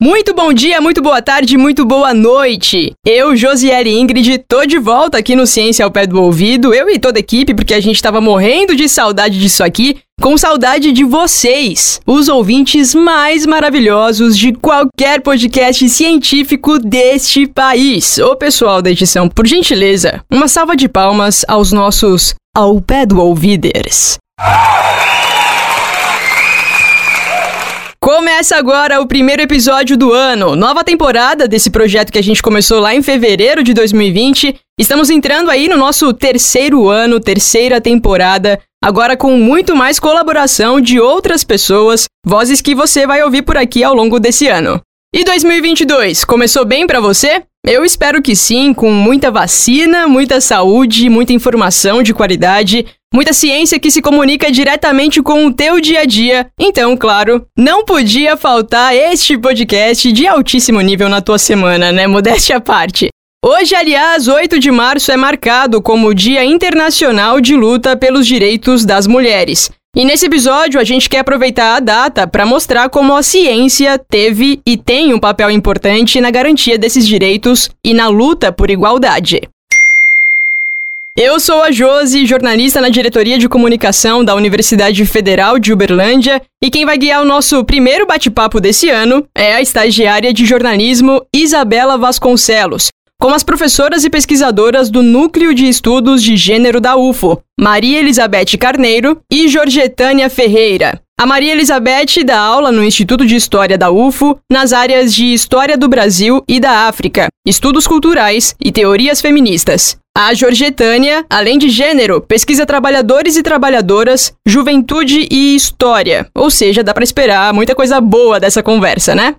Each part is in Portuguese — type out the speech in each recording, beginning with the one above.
Muito bom dia, muito boa tarde, muito boa noite. Eu, Josiele Ingrid, tô de volta aqui no Ciência ao Pé do Ouvido, eu e toda a equipe, porque a gente tava morrendo de saudade disso aqui, com saudade de vocês, os ouvintes mais maravilhosos de qualquer podcast científico deste país. Ô pessoal da edição, por gentileza, uma salva de palmas aos nossos ao pé do ouviders. Começa agora o primeiro episódio do ano, nova temporada desse projeto que a gente começou lá em fevereiro de 2020. Estamos entrando aí no nosso terceiro ano, terceira temporada, agora com muito mais colaboração de outras pessoas, vozes que você vai ouvir por aqui ao longo desse ano. E 2022, começou bem para você? Eu espero que sim, com muita vacina, muita saúde, muita informação de qualidade, muita ciência que se comunica diretamente com o teu dia a dia. Então, claro, não podia faltar este podcast de altíssimo nível na tua semana, né? Modéstia à parte. Hoje, aliás, 8 de março é marcado como o Dia Internacional de Luta pelos Direitos das Mulheres. E nesse episódio a gente quer aproveitar a data para mostrar como a ciência teve e tem um papel importante na garantia desses direitos e na luta por igualdade. Eu sou a Josi, jornalista na diretoria de comunicação da Universidade Federal de Uberlândia, e quem vai guiar o nosso primeiro bate-papo desse ano é a estagiária de jornalismo Isabela Vasconcelos, com as professoras e pesquisadoras do Núcleo de Estudos de Gênero da UFO, Maria Elizabeth Carneiro e Jorgetânia Ferreira. A Maria Elizabeth dá aula no Instituto de História da UFO nas áreas de História do Brasil e da África, Estudos Culturais e Teorias Feministas. A Jorgetânia, além de gênero, pesquisa trabalhadores e trabalhadoras, juventude e história. Ou seja, dá para esperar muita coisa boa dessa conversa, né?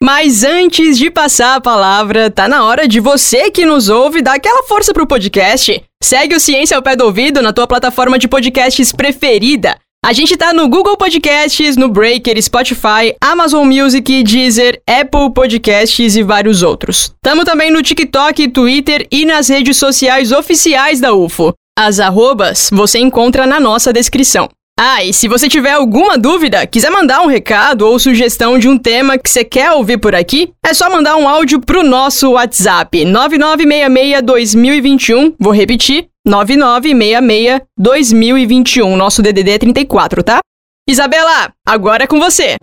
Mas antes de passar a palavra, tá na hora de você que nos ouve dar aquela força pro podcast. Segue o Ciência ao Pé do Ouvido na tua plataforma de podcasts preferida. A gente tá no Google Podcasts, no Breaker, Spotify, Amazon Music, Deezer, Apple Podcasts e vários outros. Tamo também no TikTok, Twitter e nas redes sociais oficiais da UFO. As arrobas você encontra na nossa descrição. Ah, e se você tiver alguma dúvida, quiser mandar um recado ou sugestão de um tema que você quer ouvir por aqui, é só mandar um áudio pro nosso WhatsApp 9966-2021. Vou repetir, 9966-2021. Nosso DDD é 34, tá? Isabela, agora é com você.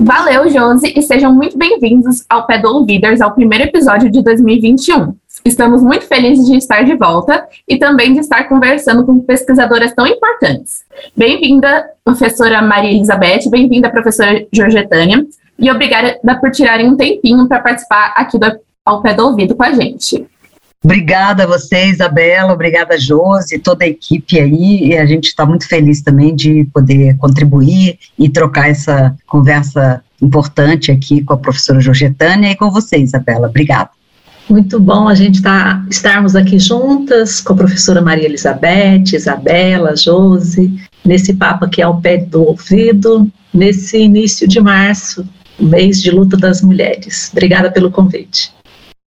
Valeu, Josi, e sejam muito bem-vindos ao Pé do Ouviders, ao primeiro episódio de 2021. Estamos muito felizes de estar de volta e também de estar conversando com pesquisadoras tão importantes. Bem-vinda, professora Maria Elizabeth, bem-vinda, professora Georgetânia, e obrigada por tirarem um tempinho para participar aqui do Ao Pé do Ouvido com a gente. Obrigada a você, Isabela, obrigada, Josi, toda a equipe aí, e a gente está muito feliz também de poder contribuir e trocar essa conversa importante aqui com a professora Georgetânia e com você, Isabela. Obrigada. Muito bom a gente tá, estarmos aqui juntas com a professora Maria Elizabeth, Isabela, Josi, nesse papo aqui ao pé do ouvido, nesse início de março, mês de luta das mulheres. Obrigada pelo convite.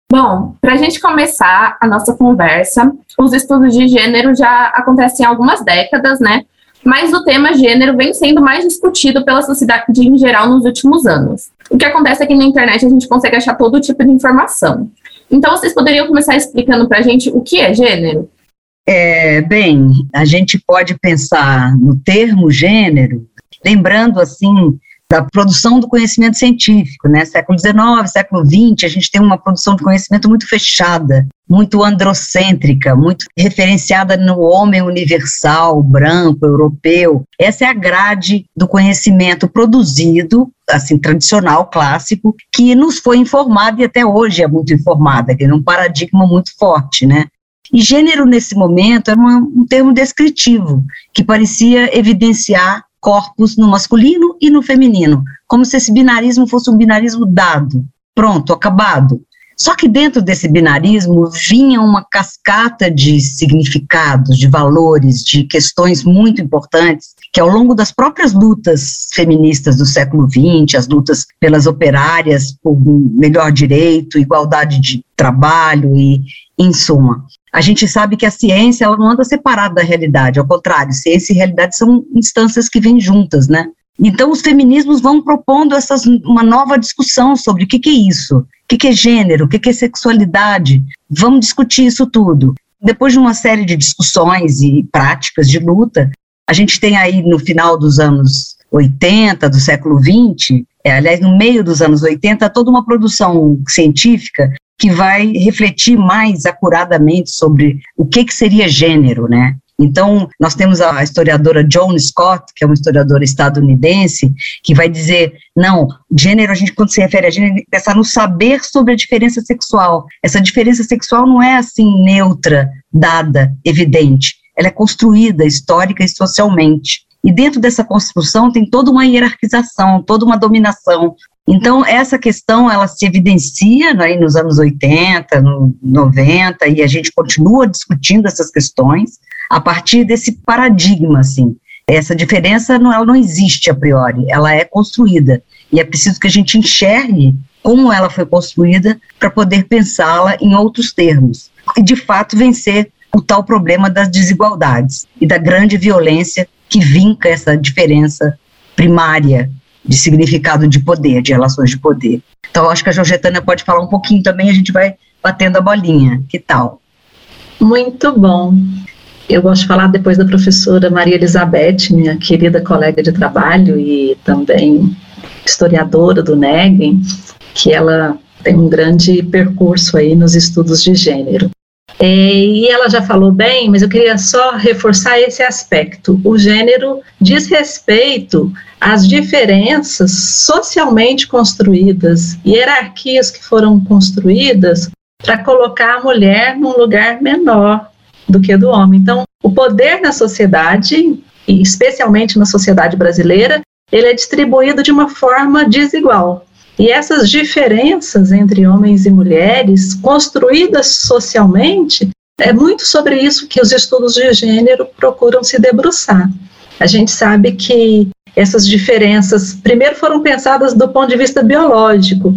Bom, para a gente começar a nossa conversa, os estudos de gênero já acontecem há algumas décadas, né? Mas o tema gênero vem sendo mais discutido pela sociedade em geral nos últimos anos. O que acontece é que na internet a gente consegue achar todo tipo de informação. Então, vocês poderiam começar explicando para a gente o que é gênero? É, bem, a gente pode pensar no termo gênero, lembrando assim da produção do conhecimento científico, né? Século XIX, século XX, a gente tem uma produção de conhecimento muito fechada, muito androcêntrica, muito referenciada no homem universal, branco, europeu. Essa é a grade do conhecimento produzido, assim, tradicional, clássico, que nos foi informada e até hoje é muito informada, que é um paradigma muito forte, né? E gênero, nesse momento, era um termo descritivo, que parecia evidenciar corpos no masculino e no feminino, como se esse binarismo fosse um binarismo dado, pronto, acabado. Só que dentro desse binarismo vinha uma cascata de significados, de valores, de questões muito importantes que ao longo das próprias lutas feministas do século XX, as lutas pelas operárias por melhor direito, igualdade de trabalho e, em suma, a gente sabe que a ciência ela não anda separada da realidade, ao contrário, ciência e realidade são instâncias que vêm juntas, né? Então, os feminismos vão propondo essas, uma nova discussão sobre o que, que é isso, o que, que é gênero, o que, que é sexualidade. Vamos discutir isso tudo. Depois de uma série de discussões e práticas de luta, a gente tem aí no final dos anos 80, do século 20, é, aliás, no meio dos anos 80, toda uma produção científica que vai refletir mais acuradamente sobre o que, que seria gênero, né? Então, nós temos a historiadora Joan Scott, que é uma historiadora estadunidense, que vai dizer, não, gênero, a gente, quando se refere a gênero, pensar no saber sobre a diferença sexual. Essa diferença sexual não é assim neutra, dada, evidente. Ela é construída histórica e socialmente. E dentro dessa construção tem toda uma hierarquização, toda uma dominação, então, essa questão, ela se evidencia né, nos anos 80, no 90, e a gente continua discutindo essas questões a partir desse paradigma, assim. Essa diferença, não, ela não existe a priori, ela é construída, e é preciso que a gente enxergue como ela foi construída para poder pensá-la em outros termos, e de fato vencer o tal problema das desigualdades e da grande violência que vinca essa diferença primária de significado de poder, de relações de poder. Então, acho que a Georgetana pode falar um pouquinho também, a gente vai batendo a bolinha. Que tal? Muito bom. Eu gosto de falar depois da professora Maria Elizabeth, minha querida colega de trabalho e também historiadora do NEG, que ela tem um grande percurso aí nos estudos de gênero. É, e ela já falou bem, mas eu queria só reforçar esse aspecto. O gênero diz respeito às diferenças socialmente construídas, hierarquias que foram construídas para colocar a mulher num lugar menor do que do homem. Então, o poder na sociedade, e especialmente na sociedade brasileira, ele é distribuído de uma forma desigual. E essas diferenças entre homens e mulheres, construídas socialmente, é muito sobre isso que os estudos de gênero procuram se debruçar. A gente sabe que essas diferenças, primeiro, foram pensadas do ponto de vista biológico,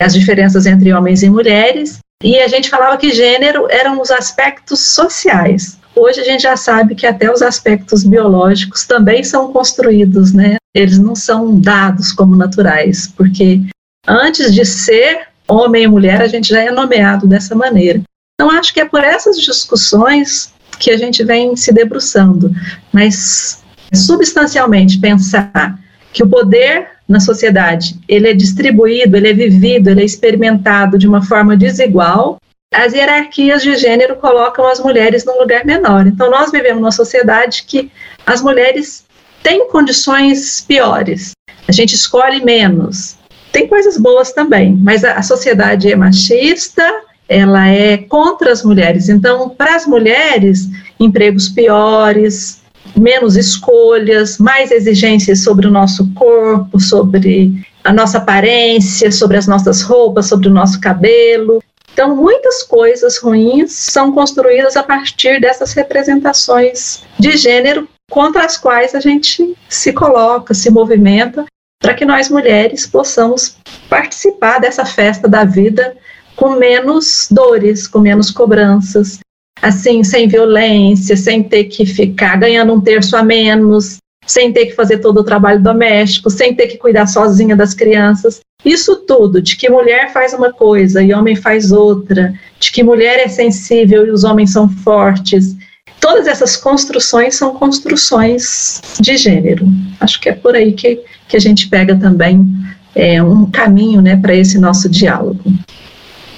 as diferenças entre homens e mulheres, e a gente falava que gênero eram os aspectos sociais. Hoje a gente já sabe que até os aspectos biológicos também são construídos, né? Eles não são dados como naturais, porque antes de ser homem e mulher, a gente já é nomeado dessa maneira. Então, acho que é por essas discussões que a gente vem se debruçando, mas substancialmente pensar que o poder na sociedade ele é distribuído, ele é vivido, ele é experimentado de uma forma desigual, as hierarquias de gênero colocam as mulheres num lugar menor. Então, nós vivemos numa sociedade que as mulheres têm condições piores, a gente escolhe menos, tem coisas boas também, mas a, a sociedade é machista, ela é contra as mulheres. Então, para as mulheres, empregos piores, menos escolhas, mais exigências sobre o nosso corpo, sobre a nossa aparência, sobre as nossas roupas, sobre o nosso cabelo. Então, muitas coisas ruins são construídas a partir dessas representações de gênero contra as quais a gente se coloca, se movimenta para que nós mulheres possamos participar dessa festa da vida com menos dores, com menos cobranças, assim, sem violência, sem ter que ficar ganhando um terço a menos, sem ter que fazer todo o trabalho doméstico, sem ter que cuidar sozinha das crianças. Isso tudo, de que mulher faz uma coisa e homem faz outra, de que mulher é sensível e os homens são fortes, todas essas construções são construções de gênero. Acho que é por aí que, que a gente pega também é, um caminho né, para esse nosso diálogo.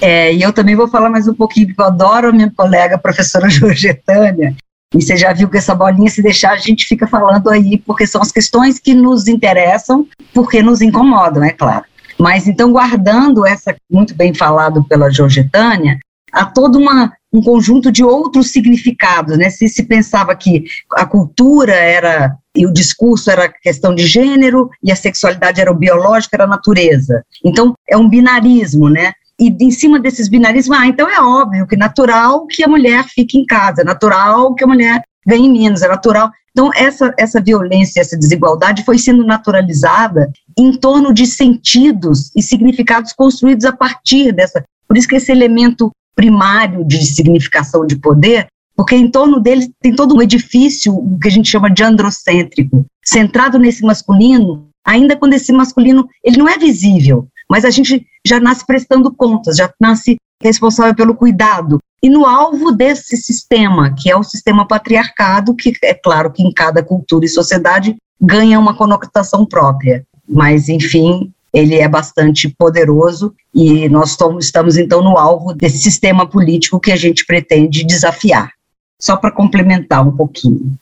É, e eu também vou falar mais um pouquinho, porque eu adoro a minha colega, a professora Georgetânia, e você já viu que essa bolinha, se deixar, a gente fica falando aí, porque são as questões que nos interessam, porque nos incomodam, é claro. Mas então, guardando essa, muito bem falado pela Georgetânia, há toda uma um conjunto de outros significados, né? Se se pensava que a cultura era e o discurso era questão de gênero e a sexualidade era o biológico, era a natureza. Então é um binarismo, né? E em cima desses binarismos, ah, então é óbvio que natural que a mulher fique em casa, é natural que a mulher ganhe menos, é natural. Então essa essa violência, essa desigualdade foi sendo naturalizada em torno de sentidos e significados construídos a partir dessa. Por isso que esse elemento primário de significação de poder, porque em torno dele tem todo um edifício que a gente chama de androcêntrico, centrado nesse masculino, ainda quando esse masculino ele não é visível, mas a gente já nasce prestando contas, já nasce responsável pelo cuidado. E no alvo desse sistema, que é o sistema patriarcado, que é claro que em cada cultura e sociedade ganha uma conotação própria. Mas, enfim, ele é bastante poderoso e nós estamos, então, no alvo desse sistema político que a gente pretende desafiar. Só para complementar um pouquinho.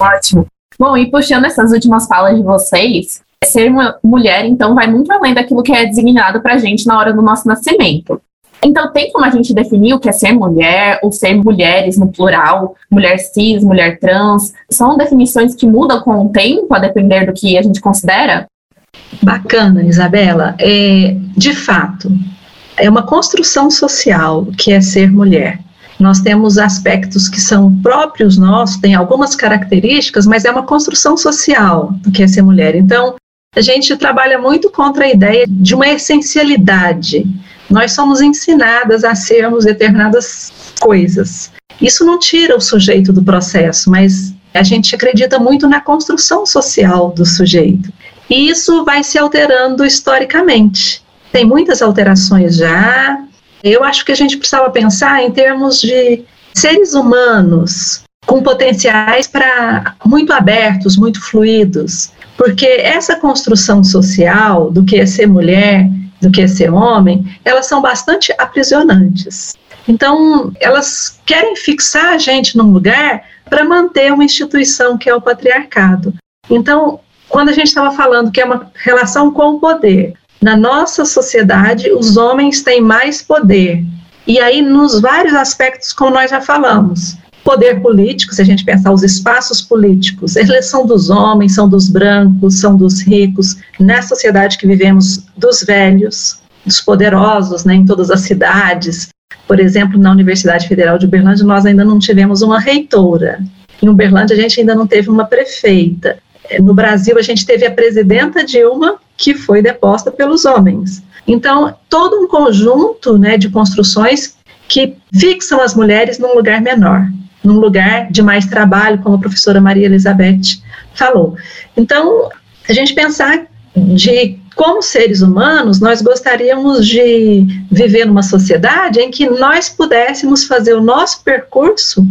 Ótimo. Bom, e puxando essas últimas falas de vocês, ser mulher, então, vai muito além daquilo que é designado para a gente na hora do nosso nascimento. Então, tem como a gente definir o que é ser mulher, ou ser mulheres no plural, mulher cis, mulher trans? São definições que mudam com o tempo, a depender do que a gente considera? Bacana, Isabela. É, de fato, é uma construção social que é ser mulher. Nós temos aspectos que são próprios nossos, tem algumas características, mas é uma construção social do que é ser mulher. Então, a gente trabalha muito contra a ideia de uma essencialidade. Nós somos ensinadas a sermos determinadas coisas. Isso não tira o sujeito do processo, mas a gente acredita muito na construção social do sujeito. E isso vai se alterando historicamente. Tem muitas alterações já. Eu acho que a gente precisava pensar em termos de seres humanos com potenciais para muito abertos, muito fluidos, porque essa construção social do que é ser mulher, do que é ser homem, elas são bastante aprisionantes. Então, elas querem fixar a gente num lugar para manter uma instituição que é o patriarcado. Então, quando a gente estava falando que é uma relação com o poder, na nossa sociedade, os homens têm mais poder. E aí, nos vários aspectos, como nós já falamos, poder político, se a gente pensar os espaços políticos, eles são dos homens, são dos brancos, são dos ricos, na sociedade que vivemos, dos velhos, dos poderosos, né, em todas as cidades. Por exemplo, na Universidade Federal de Uberlândia, nós ainda não tivemos uma reitora. Em Uberlândia, a gente ainda não teve uma prefeita no Brasil, a gente teve a presidenta Dilma, que foi deposta pelos homens. Então, todo um conjunto né, de construções que fixam as mulheres num lugar menor, num lugar de mais trabalho, como a professora Maria Elizabeth falou. Então, a gente pensar de como seres humanos, nós gostaríamos de viver numa sociedade em que nós pudéssemos fazer o nosso percurso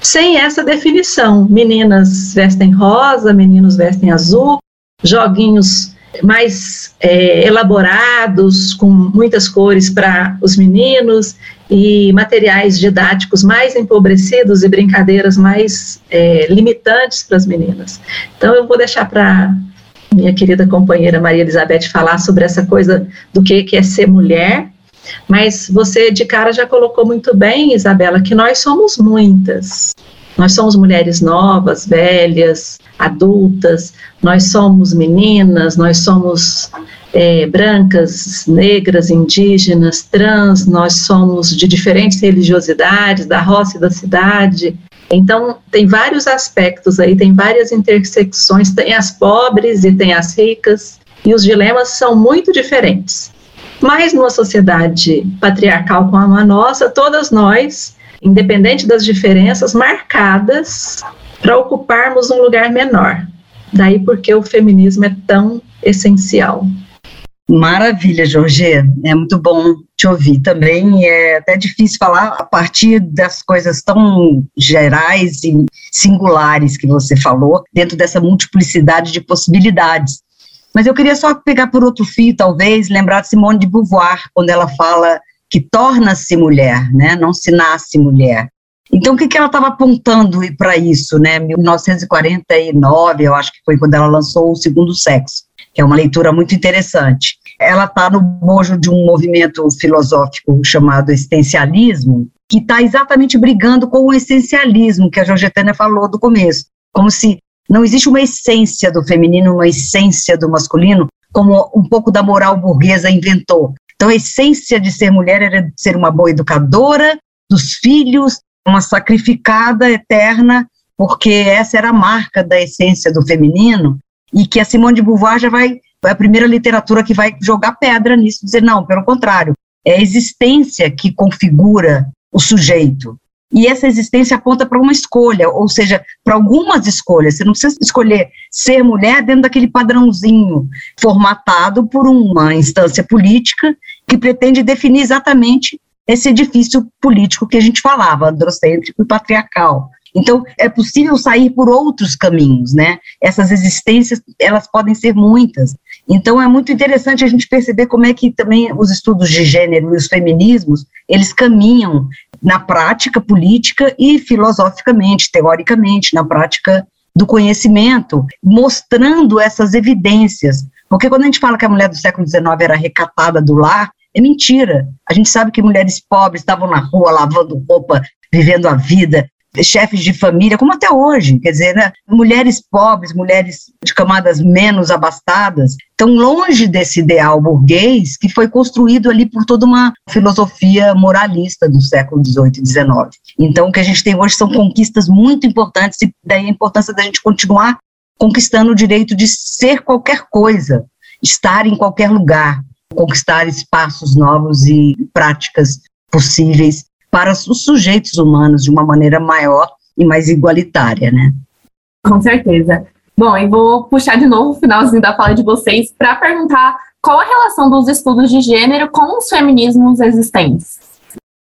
sem essa definição. Meninas vestem rosa, meninos vestem azul, joguinhos mais é, elaborados, com muitas cores para os meninos e materiais didáticos mais empobrecidos e brincadeiras mais é, limitantes para as meninas. Então, eu vou deixar para minha querida companheira Maria Elizabeth falar sobre essa coisa do que, que é ser mulher mas você de cara já colocou muito bem, Isabela, que nós somos muitas. Nós somos mulheres novas, velhas, adultas, nós somos meninas, nós somos é, brancas, negras, indígenas, trans, nós somos de diferentes religiosidades, da roça e da cidade. Então, tem vários aspectos aí, tem várias intersecções, tem as pobres e tem as ricas, e os dilemas são muito diferentes. Mas numa sociedade patriarcal como a nossa, todas nós, independente das diferenças, marcadas para ocuparmos um lugar menor. Daí porque o feminismo é tão essencial. Maravilha, Jorge. É muito bom te ouvir também. É até difícil falar a partir das coisas tão gerais e singulares que você falou, dentro dessa multiplicidade de possibilidades. Mas eu queria só pegar por outro fio, talvez, lembrar de Simone de Beauvoir, quando ela fala que torna-se mulher, né? não se nasce mulher. Então, o que, que ela estava apontando para isso, né? 1949, eu acho que foi quando ela lançou O Segundo Sexo, que é uma leitura muito interessante. Ela está no bojo de um movimento filosófico chamado existencialismo, que está exatamente brigando com o essencialismo que a Georgetânia falou do começo, como se não existe uma essência do feminino, uma essência do masculino, como um pouco da moral burguesa inventou. Então, a essência de ser mulher era ser uma boa educadora dos filhos, uma sacrificada eterna, porque essa era a marca da essência do feminino, e que a Simone de Beauvoir já vai, é a primeira literatura que vai jogar pedra nisso, dizer, não, pelo contrário, é a existência que configura o sujeito. E essa existência aponta para uma escolha, ou seja, para algumas escolhas. Você não precisa escolher ser mulher dentro daquele padrãozinho formatado por uma instância política que pretende definir exatamente esse edifício político que a gente falava, androcêntrico e patriarcal. Então, é possível sair por outros caminhos, né? Essas existências, elas podem ser muitas. Então, é muito interessante a gente perceber como é que também os estudos de gênero e os feminismos, eles caminham na prática política e filosoficamente, teoricamente, na prática do conhecimento, mostrando essas evidências. Porque quando a gente fala que a mulher do século XIX era recatada do lar, é mentira. A gente sabe que mulheres pobres estavam na rua lavando roupa, vivendo a vida, chefes de família, como até hoje, quer dizer, né? mulheres pobres, mulheres de camadas menos abastadas, tão longe desse ideal burguês que foi construído ali por toda uma filosofia moralista do século XVIII e XIX. Então, o que a gente tem hoje são conquistas muito importantes e daí a importância da gente continuar conquistando o direito de ser qualquer coisa, estar em qualquer lugar, conquistar espaços novos e práticas possíveis para os sujeitos humanos de uma maneira maior e mais igualitária, né? Com certeza. Bom, e vou puxar de novo o finalzinho da fala de vocês para perguntar qual a relação dos estudos de gênero com os feminismos existentes.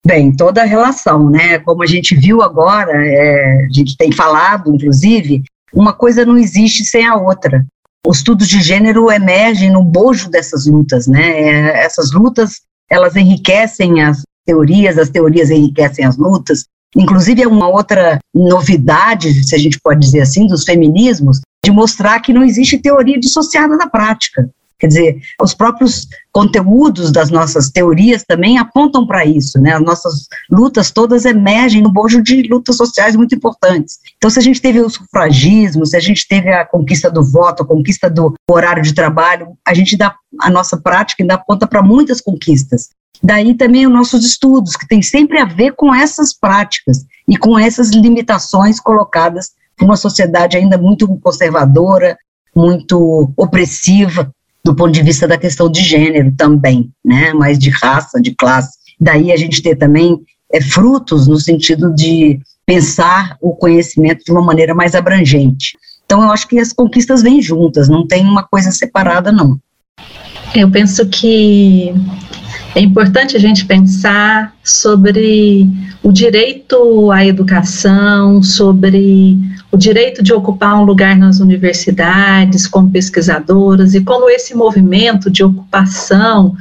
Bem, toda a relação, né? Como a gente viu agora, é, a gente tem falado, inclusive, uma coisa não existe sem a outra. Os estudos de gênero emergem no bojo dessas lutas, né? É, essas lutas, elas enriquecem as teorias, as teorias enriquecem as lutas. Inclusive, é uma outra novidade, se a gente pode dizer assim, dos feminismos, de mostrar que não existe teoria dissociada da prática. Quer dizer, os próprios conteúdos das nossas teorias também apontam para isso, né? As nossas lutas todas emergem no bojo de lutas sociais muito importantes. Então, se a gente teve o sufragismo, se a gente teve a conquista do voto, a conquista do horário de trabalho, a gente dá a nossa prática ainda aponta para muitas conquistas. Daí também os nossos estudos, que tem sempre a ver com essas práticas e com essas limitações colocadas por uma sociedade ainda muito conservadora, muito opressiva, do ponto de vista da questão de gênero também, né, mas de raça, de classe. Daí a gente ter também é, frutos no sentido de pensar o conhecimento de uma maneira mais abrangente. Então eu acho que as conquistas vêm juntas, não tem uma coisa separada não. Eu penso que é importante a gente pensar sobre o direito à educação, sobre o direito de ocupar um lugar nas universidades como pesquisadoras e como esse movimento de ocupação,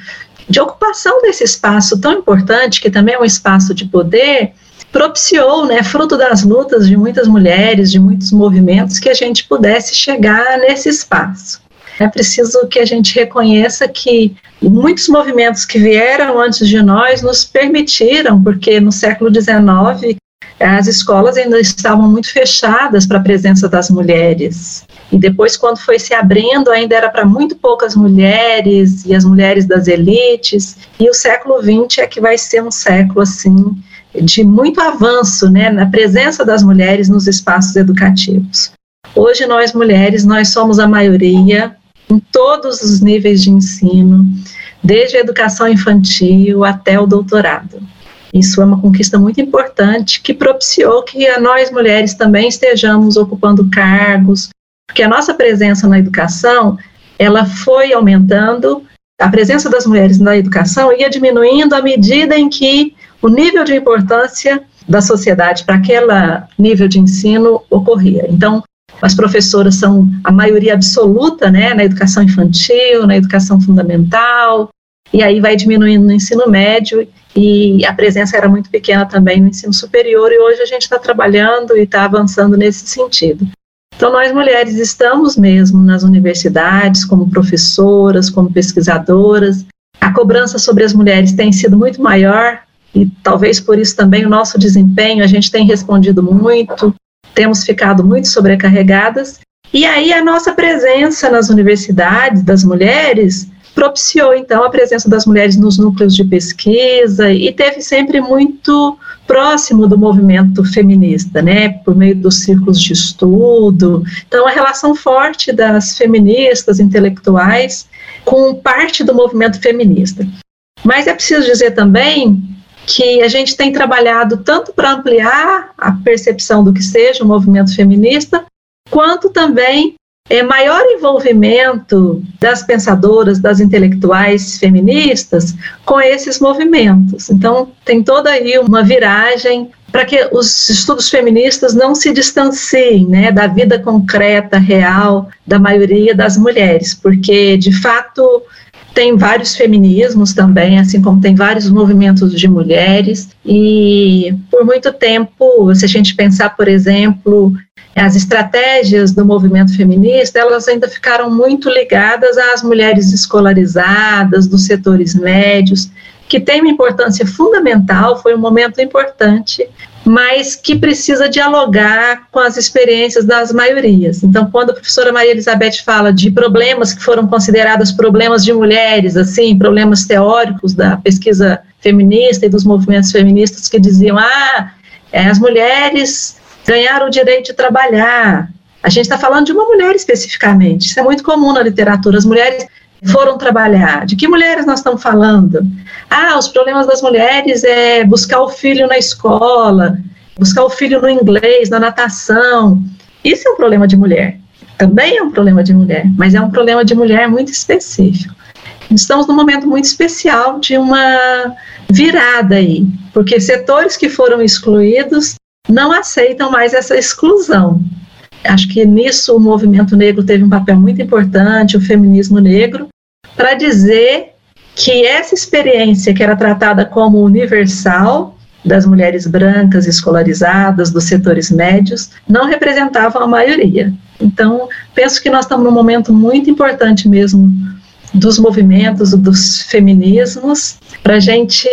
de ocupação desse espaço tão importante, que também é um espaço de poder, propiciou, né, fruto das lutas de muitas mulheres, de muitos movimentos, que a gente pudesse chegar nesse espaço. É preciso que a gente reconheça que muitos movimentos que vieram antes de nós nos permitiram, porque no século XIX as escolas ainda estavam muito fechadas para a presença das mulheres. E depois, quando foi se abrindo, ainda era para muito poucas mulheres e as mulheres das elites. E o século XX é que vai ser um século assim de muito avanço, né, na presença das mulheres nos espaços educativos. Hoje nós mulheres nós somos a maioria, em todos os níveis de ensino, desde a educação infantil até o doutorado. Isso é uma conquista muito importante que propiciou que nós mulheres também estejamos ocupando cargos, porque a nossa presença na educação, ela foi aumentando, a presença das mulheres na educação ia diminuindo à medida em que o nível de importância da sociedade para aquele nível de ensino ocorria. Então, as professoras são a maioria absoluta, né, na educação infantil, na educação fundamental, e aí vai diminuindo no ensino médio, e a presença era muito pequena também no ensino superior, e hoje a gente está trabalhando e está avançando nesse sentido. Então, nós mulheres estamos mesmo nas universidades, como professoras, como pesquisadoras. A cobrança sobre as mulheres tem sido muito maior, e talvez por isso também o nosso desempenho, a gente tem respondido muito, temos ficado muito sobrecarregadas. E aí a nossa presença nas universidades das mulheres propiciou então a presença das mulheres nos núcleos de pesquisa e teve sempre muito próximo do movimento feminista, né, por meio dos círculos de estudo. Então a relação forte das feministas intelectuais com parte do movimento feminista. Mas é preciso dizer também que a gente tem trabalhado tanto para ampliar a percepção do que seja o movimento feminista, quanto também é, maior envolvimento das pensadoras, das intelectuais feministas com esses movimentos. Então, tem toda aí uma viragem para que os estudos feministas não se distanciem né, da vida concreta, real, da maioria das mulheres, porque, de fato, tem vários feminismos também, assim como tem vários movimentos de mulheres, e por muito tempo, se a gente pensar, por exemplo, as estratégias do movimento feminista, elas ainda ficaram muito ligadas às mulheres escolarizadas, dos setores médios, que tem uma importância fundamental, foi um momento importante, mas que precisa dialogar com as experiências das maiorias. Então, quando a professora Maria Elizabeth fala de problemas que foram considerados problemas de mulheres, assim, problemas teóricos da pesquisa feminista e dos movimentos feministas que diziam, ah, é, as mulheres ganharam o direito de trabalhar. A gente está falando de uma mulher especificamente, isso é muito comum na literatura, as mulheres foram trabalhar. De que mulheres nós estamos falando? Ah, os problemas das mulheres é buscar o filho na escola, buscar o filho no inglês, na natação. Isso é um problema de mulher. Também é um problema de mulher, mas é um problema de mulher muito específico. Estamos num momento muito especial de uma virada aí, porque setores que foram excluídos não aceitam mais essa exclusão. Acho que nisso o movimento negro teve um papel muito importante, o feminismo negro, para dizer que essa experiência que era tratada como universal das mulheres brancas escolarizadas, dos setores médios, não representava a maioria. Então, penso que nós estamos num momento muito importante mesmo dos movimentos, dos feminismos, para a gente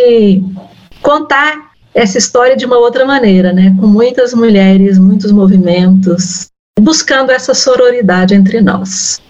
contar essa história de uma outra maneira, né? Com muitas mulheres, muitos movimentos, buscando essa sororidade entre nós.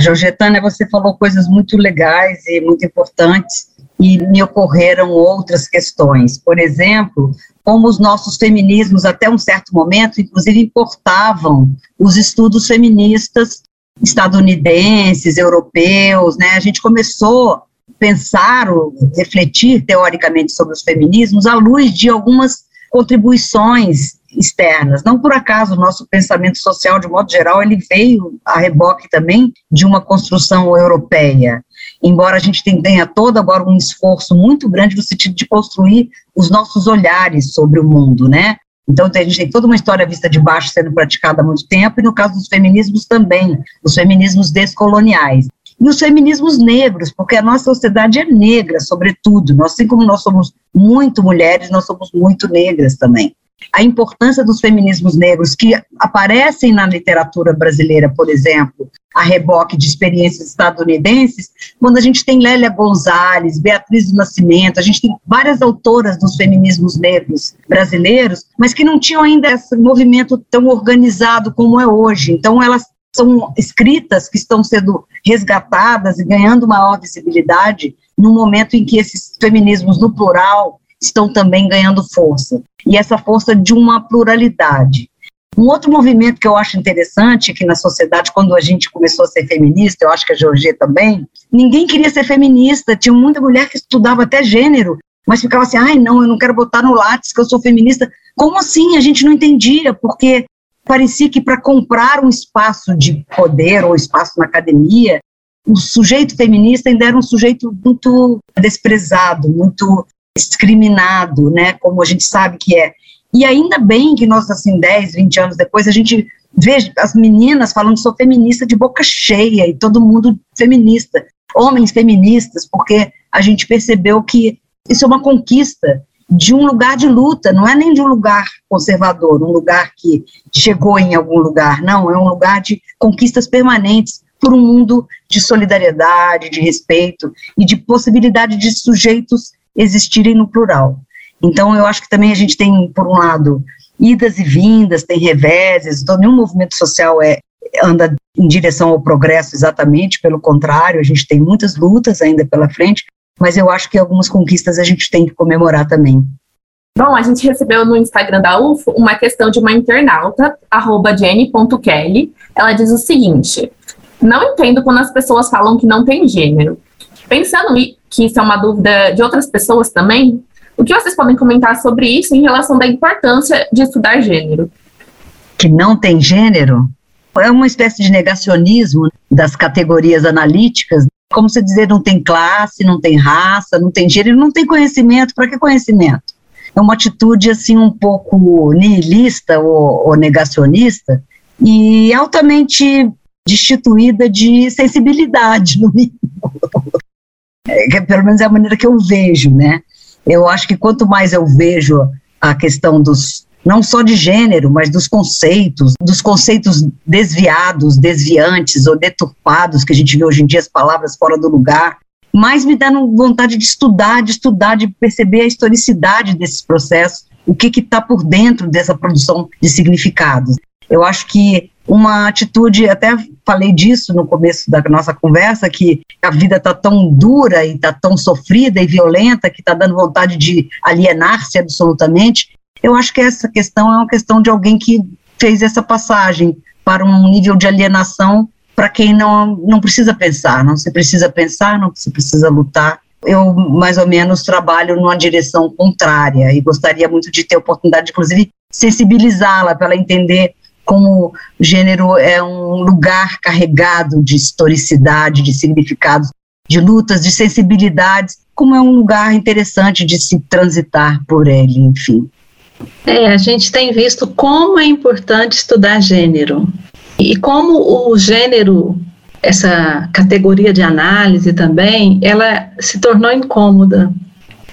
Georgetânia, você falou coisas muito legais e muito importantes e me ocorreram outras questões. Por exemplo, como os nossos feminismos, até um certo momento, inclusive importavam os estudos feministas estadunidenses, europeus, né? A gente começou a pensar, refletir teoricamente sobre os feminismos à luz de algumas contribuições externas. Não por acaso o nosso pensamento social, de modo geral, ele veio a reboque também de uma construção europeia. Embora a gente tenha todo agora um esforço muito grande no sentido de construir os nossos olhares sobre o mundo, né? Então, a gente tem toda uma história vista de baixo sendo praticada há muito tempo, e no caso dos feminismos também, os feminismos descoloniais. E os feminismos negros, porque a nossa sociedade é negra, sobretudo. Nós, assim como nós somos muito mulheres, nós somos muito negras também a importância dos feminismos negros que aparecem na literatura brasileira, por exemplo, a reboque de experiências estadunidenses, quando a gente tem Lélia Gonzalez, Beatriz do Nascimento, a gente tem várias autoras dos feminismos negros brasileiros, mas que não tinham ainda esse movimento tão organizado como é hoje. Então, elas são escritas que estão sendo resgatadas e ganhando maior visibilidade no momento em que esses feminismos no plural estão também ganhando força, e essa força de uma pluralidade. Um outro movimento que eu acho interessante, que na sociedade, quando a gente começou a ser feminista, eu acho que a Georgia também, ninguém queria ser feminista, tinha muita mulher que estudava até gênero, mas ficava assim, ai não, eu não quero botar no látis que eu sou feminista. Como assim? A gente não entendia, porque parecia que para comprar um espaço de poder ou espaço na academia, o sujeito feminista ainda era um sujeito muito desprezado, muito discriminado, né, como a gente sabe que é. E ainda bem que nós, assim, 10, 20 anos depois, a gente vê as meninas falando sou feminista de boca cheia e todo mundo feminista, homens feministas, porque a gente percebeu que isso é uma conquista de um lugar de luta, não é nem de um lugar conservador, um lugar que chegou em algum lugar, não, é um lugar de conquistas permanentes por um mundo de solidariedade, de respeito e de possibilidade de sujeitos existirem no plural. Então, eu acho que também a gente tem, por um lado, idas e vindas, tem reveses, então nenhum movimento social é, anda em direção ao progresso exatamente, pelo contrário, a gente tem muitas lutas ainda pela frente, mas eu acho que algumas conquistas a gente tem que comemorar também. Bom, a gente recebeu no Instagram da UFO uma questão de uma internauta, arroba. Ela diz o seguinte: Não entendo quando as pessoas falam que não tem gênero. Pensando que isso é uma dúvida de outras pessoas também, o que vocês podem comentar sobre isso em relação da importância de estudar gênero? Que não tem gênero? É uma espécie de negacionismo das categorias analíticas, como se dizer não tem classe, não tem raça, não tem gênero, não tem conhecimento. Para que conhecimento? É uma atitude assim um pouco nihilista ou, ou negacionista e altamente destituída de sensibilidade, no mínimo. É, pelo menos é a maneira que eu vejo, né? Eu acho que quanto mais eu vejo a questão dos não só de gênero, mas dos conceitos, dos conceitos desviados, desviantes ou deturpados, que a gente vê hoje em dia as palavras fora do lugar, mais me dá vontade de estudar, de estudar, de perceber a historicidade desses processos, o que está por dentro dessa produção de significados. Eu acho que uma atitude, até falei disso no começo da nossa conversa, que a vida está tão dura e está tão sofrida e violenta que está dando vontade de alienar-se absolutamente. Eu acho que essa questão é uma questão de alguém que fez essa passagem para um nível de alienação para quem não, não precisa pensar, não se precisa pensar, não se precisa lutar. Eu, mais ou menos, trabalho numa direção contrária e gostaria muito de ter oportunidade, inclusive, sensibilizá-la para ela entender como o gênero é um lugar carregado de historicidade, de significados, de lutas, de sensibilidades, como é um lugar interessante de se transitar por ele, enfim. É, a gente tem visto como é importante estudar gênero e como o gênero, essa categoria de análise também, ela se tornou incômoda.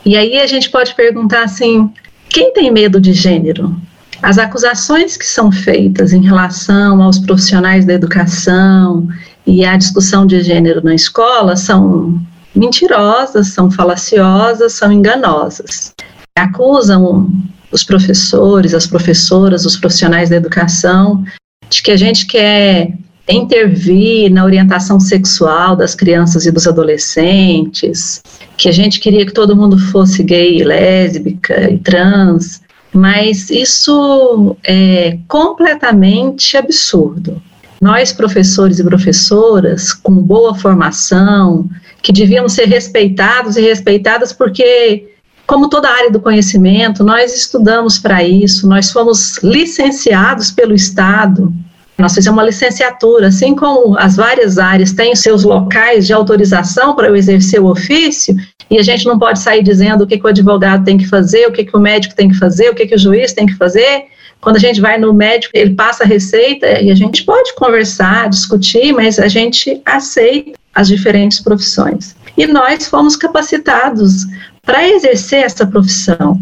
E aí a gente pode perguntar assim: quem tem medo de gênero? As acusações que são feitas em relação aos profissionais da educação e à discussão de gênero na escola são mentirosas, são falaciosas, são enganosas. Acusam os professores, as professoras, os profissionais da educação de que a gente quer intervir na orientação sexual das crianças e dos adolescentes, que a gente queria que todo mundo fosse gay, lésbica e trans, mas isso é completamente absurdo. Nós, professores e professoras, com boa formação, que devíamos ser respeitados e respeitadas porque, como toda área do conhecimento, nós estudamos para isso, nós fomos licenciados pelo Estado nós fizemos uma licenciatura, assim como as várias áreas têm seus locais de autorização para eu exercer o ofício, e a gente não pode sair dizendo o que, que o advogado tem que fazer, o que, que o médico tem que fazer, o que, que o juiz tem que fazer. Quando a gente vai no médico, ele passa a receita e a gente pode conversar, discutir, mas a gente aceita as diferentes profissões. E nós fomos capacitados para exercer essa profissão.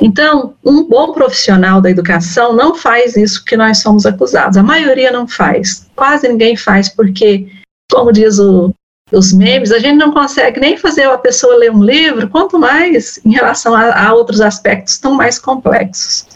Então, um bom profissional da educação não faz isso que nós somos acusados. A maioria não faz. Quase ninguém faz, porque, como diz o, os memes, a gente não consegue nem fazer a pessoa ler um livro, quanto mais em relação a, a outros aspectos tão mais complexos.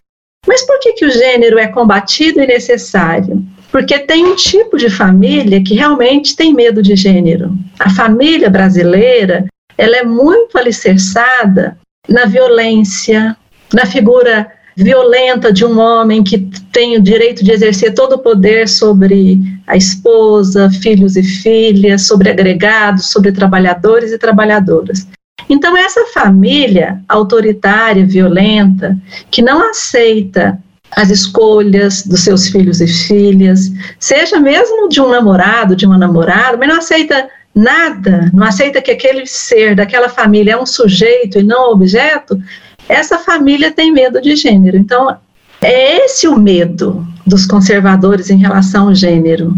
Mas por que, que o gênero é combatido e necessário? Porque tem um tipo de família que realmente tem medo de gênero. A família brasileira, ela é muito alicerçada na violência, na figura violenta de um homem que tem o direito de exercer todo o poder sobre a esposa, filhos e filhas, sobre agregados, sobre trabalhadores e trabalhadoras. Então, essa família autoritária, violenta, que não aceita as escolhas dos seus filhos e filhas, seja mesmo de um namorado, de uma namorada, mas não aceita nada, não aceita que aquele ser daquela família é um sujeito e não objeto, essa família tem medo de gênero. Então, é esse o medo dos conservadores em relação ao gênero,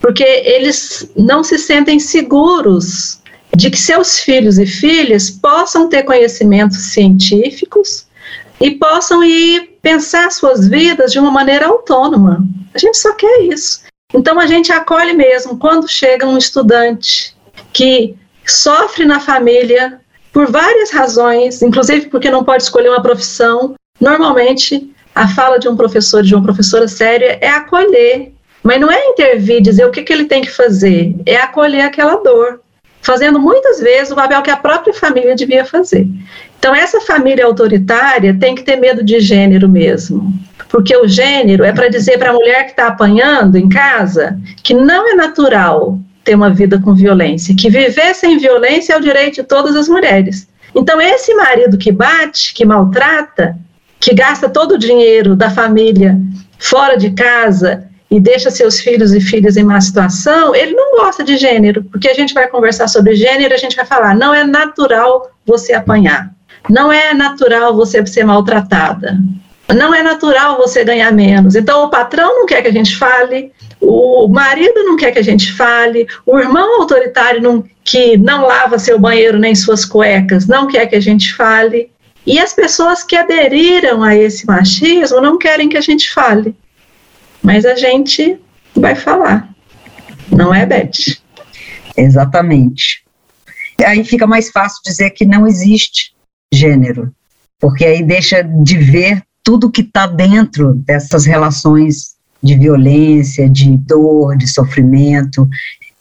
porque eles não se sentem seguros de que seus filhos e filhas possam ter conhecimentos científicos e possam ir pensar suas vidas de uma maneira autônoma. A gente só quer isso. Então a gente acolhe mesmo quando chega um estudante que sofre na família por várias razões, inclusive porque não pode escolher uma profissão. Normalmente, a fala de um professor, de uma professora séria, é acolher, mas não é intervir, dizer o que, que ele tem que fazer, é acolher aquela dor, fazendo muitas vezes o papel que a própria família devia fazer. Então, essa família autoritária tem que ter medo de gênero mesmo, porque o gênero é para dizer para a mulher que está apanhando em casa que não é natural ter uma vida com violência, que viver sem violência é o direito de todas as mulheres. Então, esse marido que bate, que maltrata, que gasta todo o dinheiro da família fora de casa e deixa seus filhos e filhas em má situação, ele não gosta de gênero, porque a gente vai conversar sobre gênero, a gente vai falar, não é natural você apanhar, não é natural você ser maltratada, não é natural você ganhar menos. Então, o patrão não quer que a gente fale, o marido não quer que a gente fale, o irmão autoritário não, que não lava seu banheiro nem suas cuecas não quer que a gente fale. E as pessoas que aderiram a esse machismo não querem que a gente fale. Mas a gente vai falar. Não é, Beth? Exatamente. Aí fica mais fácil dizer que não existe gênero, porque aí deixa de ver tudo que está dentro dessas relações de violência, de dor, de sofrimento,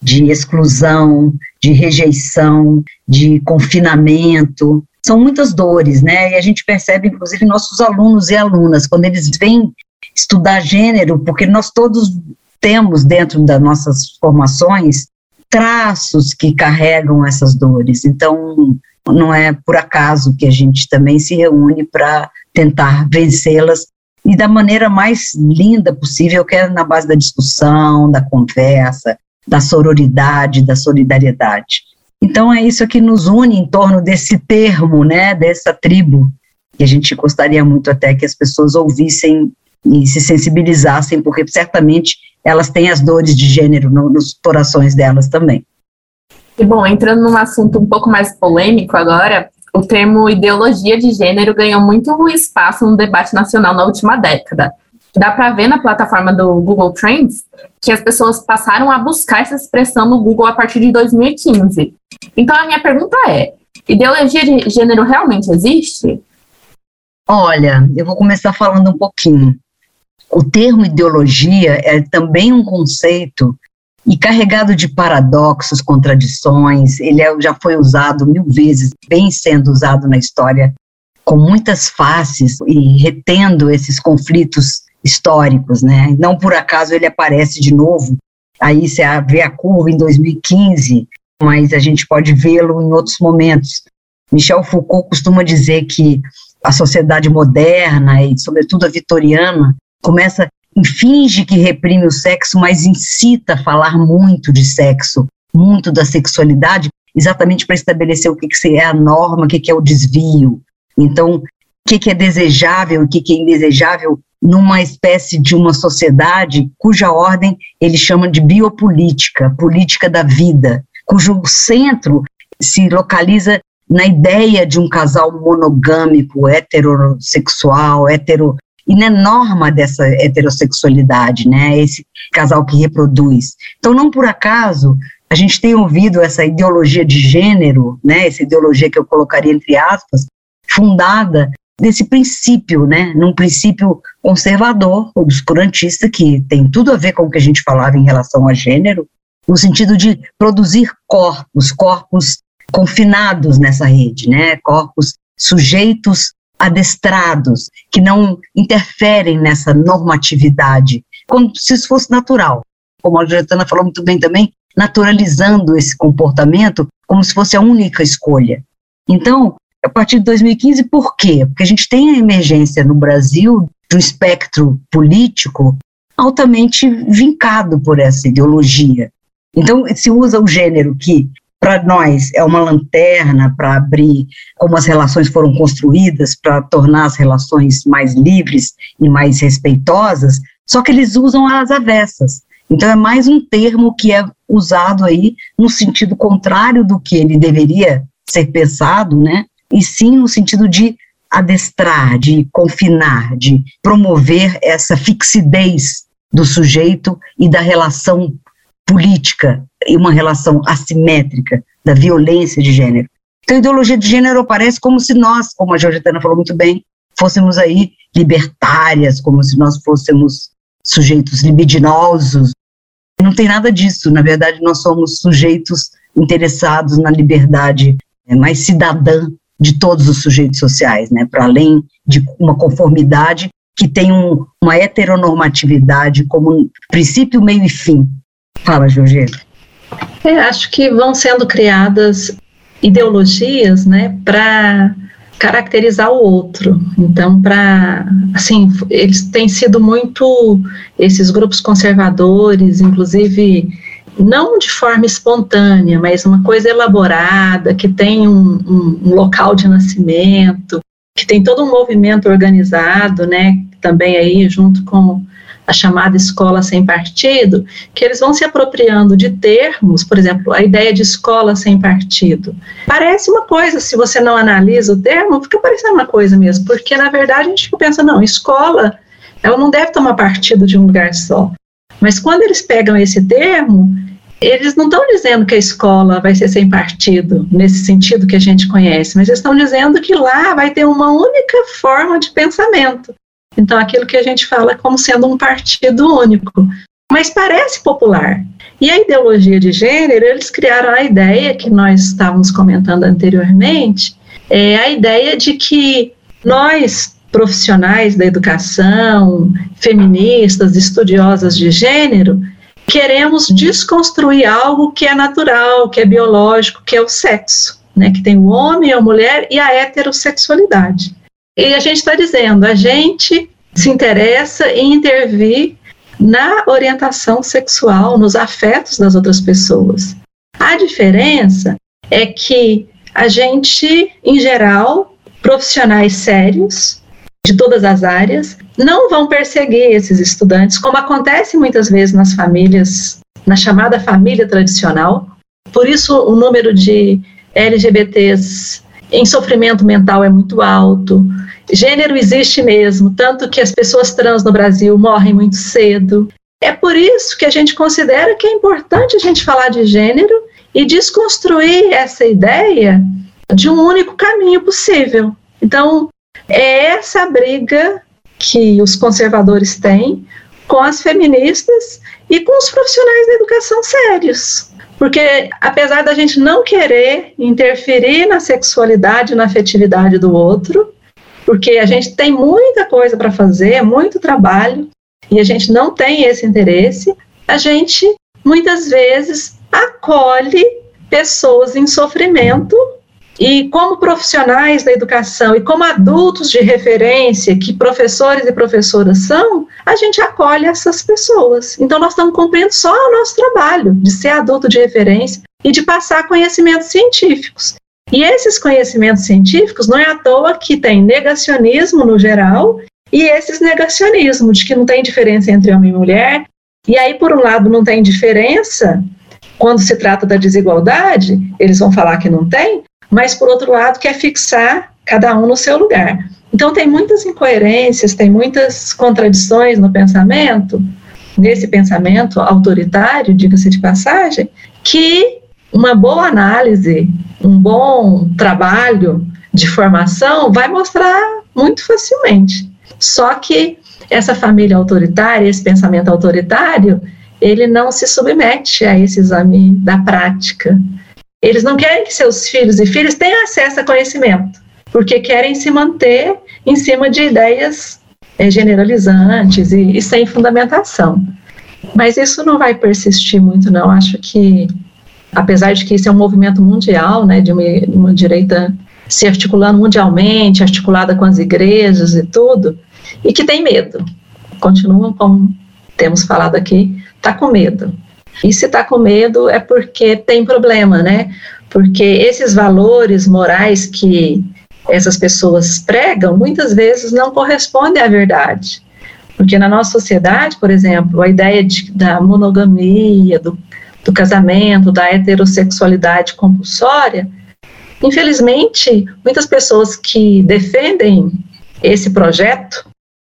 de exclusão, de rejeição, de confinamento. São muitas dores, né? E a gente percebe, inclusive, nossos alunos e alunas, quando eles vêm estudar gênero, porque nós todos temos dentro das nossas formações traços que carregam essas dores. Então, não é por acaso que a gente também se reúne para tentar vencê-las e da maneira mais linda possível, que é na base da discussão, da conversa, da sororidade, da solidariedade. Então é isso que nos une em torno desse termo, né, dessa tribo, que a gente gostaria muito até que as pessoas ouvissem e se sensibilizassem, porque certamente elas têm as dores de gênero no, nos corações delas também. E bom, entrando num assunto um pouco mais polêmico agora, o termo ideologia de gênero ganhou muito espaço no debate nacional na última década. Dá para ver na plataforma do Google Trends que as pessoas passaram a buscar essa expressão no Google a partir de 2015. Então a minha pergunta é: ideologia de gênero realmente existe? Olha, eu vou começar falando um pouquinho. O termo ideologia é também um conceito e carregado de paradoxos, contradições. Ele é, já foi usado mil vezes, vem sendo usado na história com muitas faces e retendo esses conflitos históricos, né? Não por acaso ele aparece de novo. Aí você vê a curva em 2015, mas a gente pode vê-lo em outros momentos. Michel Foucault costuma dizer que a sociedade moderna e, sobretudo, a vitoriana começa finge que reprime o sexo, mas incita a falar muito de sexo, muito da sexualidade, exatamente para estabelecer o que, que é a norma, o que, que é o desvio. Então, o que, que é desejável o que, que é indesejável numa espécie de uma sociedade cuja ordem ele chama de biopolítica, política da vida, cujo centro se localiza na ideia de um casal monogâmico, heterossexual, hetero e na norma dessa heterossexualidade, né? Esse casal que reproduz. Então, não por acaso a gente tem ouvido essa ideologia de gênero, né? Essa ideologia que eu colocaria entre aspas, fundada nesse princípio, né? Num princípio conservador, obscurantista, que tem tudo a ver com o que a gente falava em relação a gênero, no sentido de produzir corpos, corpos confinados nessa rede, né? Corpos sujeitos adestrados, que não interferem nessa normatividade, como se isso fosse natural. Como a Juliana falou muito bem também, naturalizando esse comportamento como se fosse a única escolha. Então, a partir de 2015, por quê? Porque a gente tem a emergência no Brasil de um espectro político altamente vincado por essa ideologia. Então, se usa o gênero que para nós é uma lanterna para abrir como as relações foram construídas, para tornar as relações mais livres e mais respeitosas, só que eles usam as avessas. Então é mais um termo que é usado aí no sentido contrário do que ele deveria ser pensado, né? E sim no sentido de adestrar, de confinar, de promover essa fixidez do sujeito e da relação política uma relação assimétrica da violência de gênero. Então, a ideologia de gênero aparece como se nós, como a Georgetana falou muito bem, fôssemos aí libertárias, como se nós fôssemos sujeitos libidinosos. Não tem nada disso, na verdade, nós somos sujeitos interessados na liberdade é, mais cidadã de todos os sujeitos sociais, né, para além de uma conformidade que tem um, uma heteronormatividade como um princípio, meio e fim, Fala, Georgina. É, acho que vão sendo criadas ideologias, né, para caracterizar o outro. Então, para assim, eles têm sido muito esses grupos conservadores, inclusive não de forma espontânea, mas uma coisa elaborada, que tem um, um, um local de nascimento, que tem todo um movimento organizado, né, também aí junto com a chamada escola sem partido, que eles vão se apropriando de termos, por exemplo, a ideia de escola sem partido. Parece uma coisa, se você não analisa o termo, fica parecendo uma coisa mesmo, porque na verdade a gente pensa, não, escola, ela não deve tomar partido de um lugar só. Mas quando eles pegam esse termo, eles não estão dizendo que a escola vai ser sem partido, nesse sentido que a gente conhece, mas eles estão dizendo que lá vai ter uma única forma de pensamento. Então, aquilo que a gente fala como sendo um partido único. Mas parece popular. E a ideologia de gênero, eles criaram a ideia que nós estávamos comentando anteriormente, é a ideia de que nós, profissionais da educação, feministas, estudiosas de gênero, queremos desconstruir algo que é natural, que é biológico, que é o sexo, né? que tem o homem, a mulher e a heterossexualidade. E a gente está dizendo, a gente se interessa em intervir na orientação sexual, nos afetos das outras pessoas. A diferença é que a gente, em geral, profissionais sérios, de todas as áreas, não vão perseguir esses estudantes, como acontece muitas vezes nas famílias, na chamada família tradicional. Por isso, o número de LGBTs em sofrimento mental é muito alto. Gênero existe mesmo, tanto que as pessoas trans no Brasil morrem muito cedo. É por isso que a gente considera que é importante a gente falar de gênero e desconstruir essa ideia de um único caminho possível. Então, é essa briga que os conservadores têm com as feministas e com os profissionais da educação sérios. Porque, apesar da gente não querer interferir na sexualidade, na afetividade do outro, porque a gente tem muita coisa para fazer, muito trabalho, e a gente não tem esse interesse, a gente muitas vezes acolhe pessoas em sofrimento e como profissionais da educação e como adultos de referência que professores e professoras são, a gente acolhe essas pessoas. Então nós estamos cumprindo só o nosso trabalho de ser adulto de referência e de passar conhecimentos científicos. E esses conhecimentos científicos não é à toa que tem negacionismo no geral e esses negacionismos de que não tem diferença entre homem e mulher. E aí, por um lado, não tem diferença quando se trata da desigualdade, eles vão falar que não tem, mas por outro lado quer fixar cada um no seu lugar. Então tem muitas incoerências, tem muitas contradições no pensamento, nesse pensamento autoritário, diga-se de passagem, que uma boa análise, um bom trabalho de formação vai mostrar muito facilmente. Só que essa família autoritária, esse pensamento autoritário, ele não se submete a esse exame da prática. Eles não querem que seus filhos e filhas tenham acesso a conhecimento, porque querem se manter em cima de ideias é, generalizantes e, e sem fundamentação. Mas isso não vai persistir muito, não. Acho que, apesar de que isso é um movimento mundial, né, de uma, uma direita se articulando mundialmente, articulada com as igrejas e tudo, e que tem medo. Continuam, como temos falado aqui, está com medo. E se está com medo é porque tem problema, né? Porque esses valores morais que essas pessoas pregam muitas vezes não correspondem à verdade. Porque na nossa sociedade, por exemplo, a ideia de, da monogamia, do, do casamento, da heterossexualidade compulsória, infelizmente, muitas pessoas que defendem esse projeto,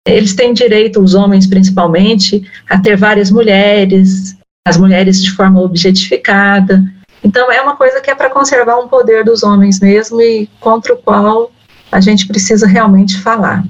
eles têm direito, os homens principalmente, a ter várias mulheres, as mulheres de forma objetificada. Então, é uma coisa que é para conservar um poder dos homens mesmo e contra o qual a gente precisa realmente falar.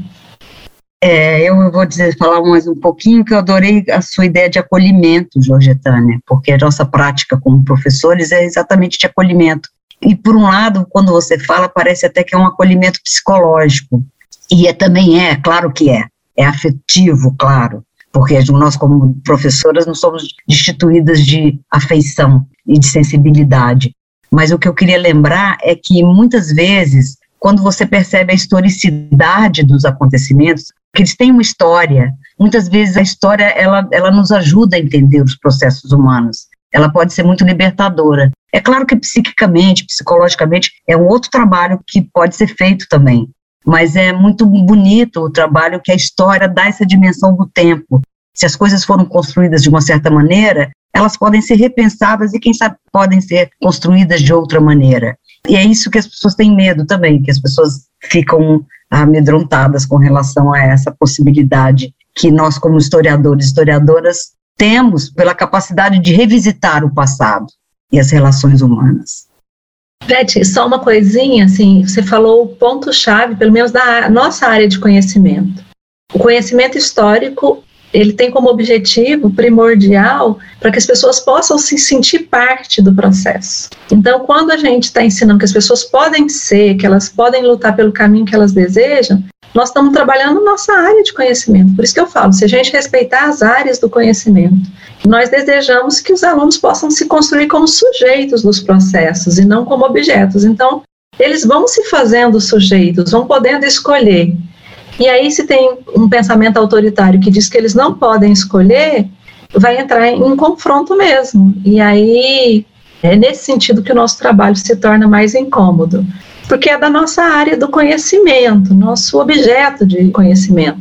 É, eu vou dizer, falar mais um pouquinho, que eu adorei a sua ideia de acolhimento, Georgetânia, porque a nossa prática como professores é exatamente de acolhimento. E, por um lado, quando você fala, parece até que é um acolhimento psicológico. E é, também é, claro que é. É afetivo, claro porque nós, como professoras, não somos destituídas de afeição e de sensibilidade. Mas o que eu queria lembrar é que muitas vezes, quando você percebe a historicidade dos acontecimentos, que eles têm uma história, muitas vezes a história ela, ela nos ajuda a entender os processos humanos. Ela pode ser muito libertadora. É claro que psiquicamente, psicologicamente, é um outro trabalho que pode ser feito também mas é muito bonito o trabalho que a história dá essa dimensão do tempo. Se as coisas foram construídas de uma certa maneira, elas podem ser repensadas e, quem sabe, podem ser construídas de outra maneira. E é isso que as pessoas têm medo também, que as pessoas ficam amedrontadas com relação a essa possibilidade que nós, como historiadores e historiadoras, temos pela capacidade de revisitar o passado e as relações humanas. Beth, só uma coisinha, assim, você falou o ponto-chave, pelo menos da nossa área de conhecimento. O conhecimento histórico, ele tem como objetivo primordial para que as pessoas possam se sentir parte do processo. Então, quando a gente está ensinando que as pessoas podem ser, que elas podem lutar pelo caminho que elas desejam, nós estamos trabalhando nossa área de conhecimento. Por isso que eu falo, se a gente respeitar as áreas do conhecimento, nós desejamos que os alunos possam se construir como sujeitos dos processos e não como objetos. Então, eles vão se fazendo sujeitos, vão podendo escolher. E aí, se tem um pensamento autoritário que diz que eles não podem escolher, vai entrar em confronto mesmo. E aí, é nesse sentido que o nosso trabalho se torna mais incômodo porque é da nossa área do conhecimento, nosso objeto de conhecimento.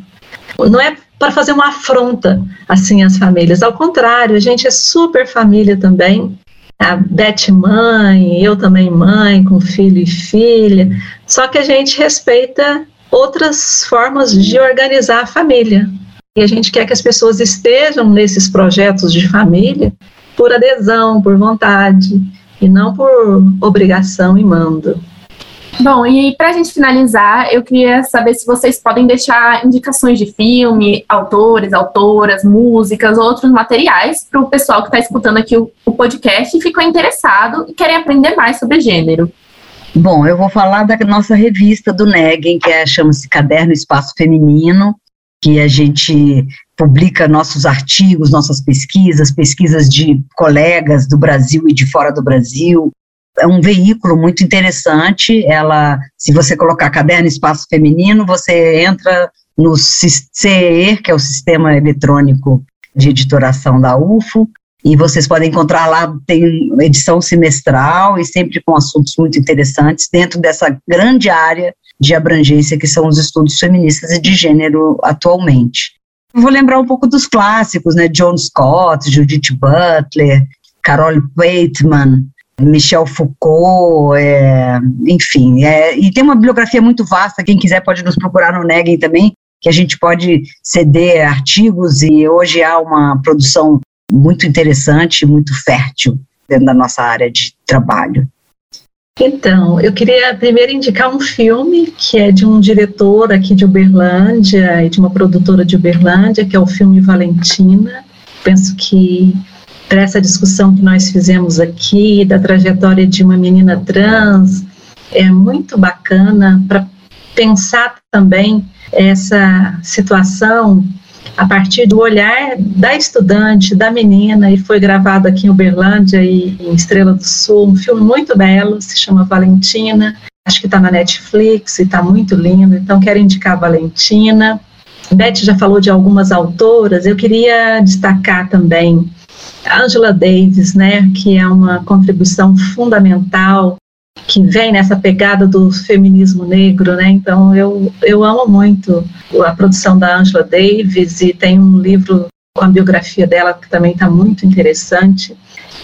Não é para fazer uma afronta assim às famílias, ao contrário, a gente é super família também. A Beth mãe, eu também mãe, com filho e filha, só que a gente respeita outras formas de organizar a família. E a gente quer que as pessoas estejam nesses projetos de família por adesão, por vontade, e não por obrigação e mando. Bom, e para a gente finalizar, eu queria saber se vocês podem deixar indicações de filme, autores, autoras, músicas, outros materiais para o pessoal que está escutando aqui o, o podcast e ficou interessado e querem aprender mais sobre gênero. Bom, eu vou falar da nossa revista do Negem, que é, chama-se Caderno Espaço Feminino, que a gente publica nossos artigos, nossas pesquisas, pesquisas de colegas do Brasil e de fora do Brasil, é um veículo muito interessante. Ela, se você colocar caderno espaço feminino, você entra no CER, que é o Sistema Eletrônico de Editoração da UFO, e vocês podem encontrar lá, tem edição semestral e sempre com assuntos muito interessantes dentro dessa grande área de abrangência que são os estudos feministas e de gênero atualmente. Vou lembrar um pouco dos clássicos, né? John Scott, Judith Butler, Carol Bateman, Michel Foucault, é, enfim, é, e tem uma bibliografia muito vasta, quem quiser pode nos procurar no Negem também, que a gente pode ceder artigos e hoje há uma produção muito interessante, muito fértil dentro da nossa área de trabalho. Então, eu queria primeiro indicar um filme que é de um diretor aqui de Uberlândia e de uma produtora de Uberlândia, que é o filme Valentina. Penso que para essa discussão que nós fizemos aqui, da trajetória de uma menina trans, é muito bacana para pensar também essa situação a partir do olhar da estudante, da menina, e foi gravado aqui em Uberlândia e em Estrela do Sul, um filme muito belo, se chama Valentina, acho que está na Netflix e está muito lindo, então quero indicar Valentina. Beth já falou de algumas autoras, eu queria destacar também Angela Davis, né, que é uma contribuição fundamental que vem nessa pegada do feminismo negro, né? Então eu eu amo muito a produção da Angela Davis e tem um livro com a biografia dela que também está muito interessante.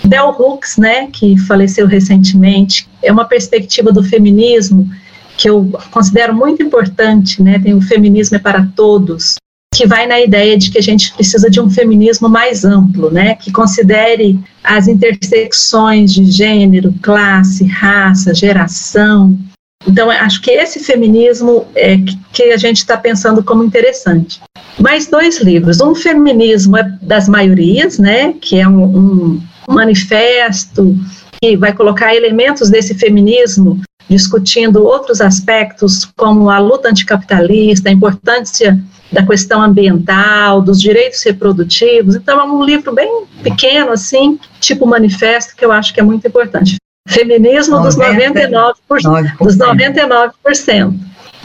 Bell Hooks, né, que faleceu recentemente, é uma perspectiva do feminismo que eu considero muito importante, né? Tem o feminismo é para todos, que vai na ideia de que a gente precisa de um feminismo mais amplo, né, que considere as intersecções de gênero, classe, raça, geração. Então, acho que esse feminismo é que a gente está pensando como interessante. Mais dois livros. Um feminismo é das maiorias, né, que é um, um manifesto que vai colocar elementos desse feminismo discutindo outros aspectos como a luta anticapitalista, a importância da questão ambiental, dos direitos reprodutivos. Então, é um livro bem pequeno, assim, tipo manifesto, que eu acho que é muito importante. Feminismo 90, dos 99%. Dos 99%.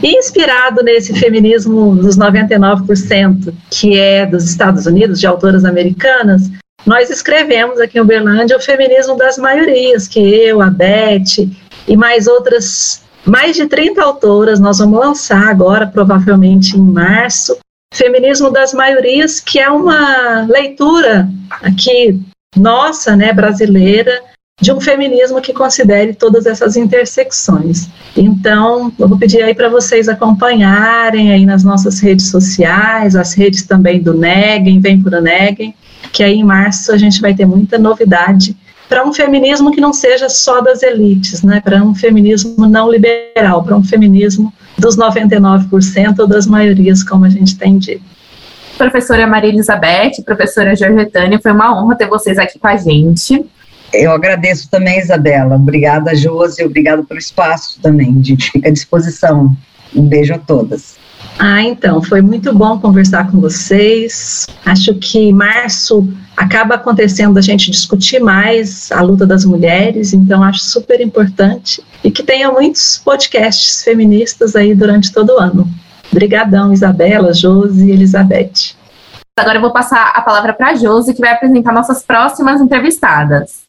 E inspirado nesse feminismo dos 99%, que é dos Estados Unidos, de autoras americanas, nós escrevemos aqui em Uberlândia o feminismo das maiorias, que eu, a Beth e mais outras, mais de 30 autoras, nós vamos lançar agora, provavelmente em março, Feminismo das Maiorias, que é uma leitura aqui nossa, né, brasileira, de um feminismo que considere todas essas intersecções. Então, eu vou pedir aí para vocês acompanharem aí nas nossas redes sociais, as redes também do Neguem, Vem por Neguem, que aí em março a gente vai ter muita novidade para um feminismo que não seja só das elites, né? Para um feminismo não liberal, para um feminismo dos 99% ou das maiorias, como a gente tem dito. Professora Maria Elizabeth, professora Georgetânia, foi uma honra ter vocês aqui com a gente. Eu agradeço também, Isabela. Obrigada, Josi. Obrigada pelo espaço também. A gente fica à disposição. Um beijo a todas. Ah, então, foi muito bom conversar com vocês. Acho que março acaba acontecendo a gente discutir mais a luta das mulheres, então acho super importante e que tenha muitos podcasts feministas aí durante todo o ano. Obrigadão, Isabela, Josi e Elizabeth. Agora eu vou passar a palavra para a Josi, que vai apresentar nossas próximas entrevistadas.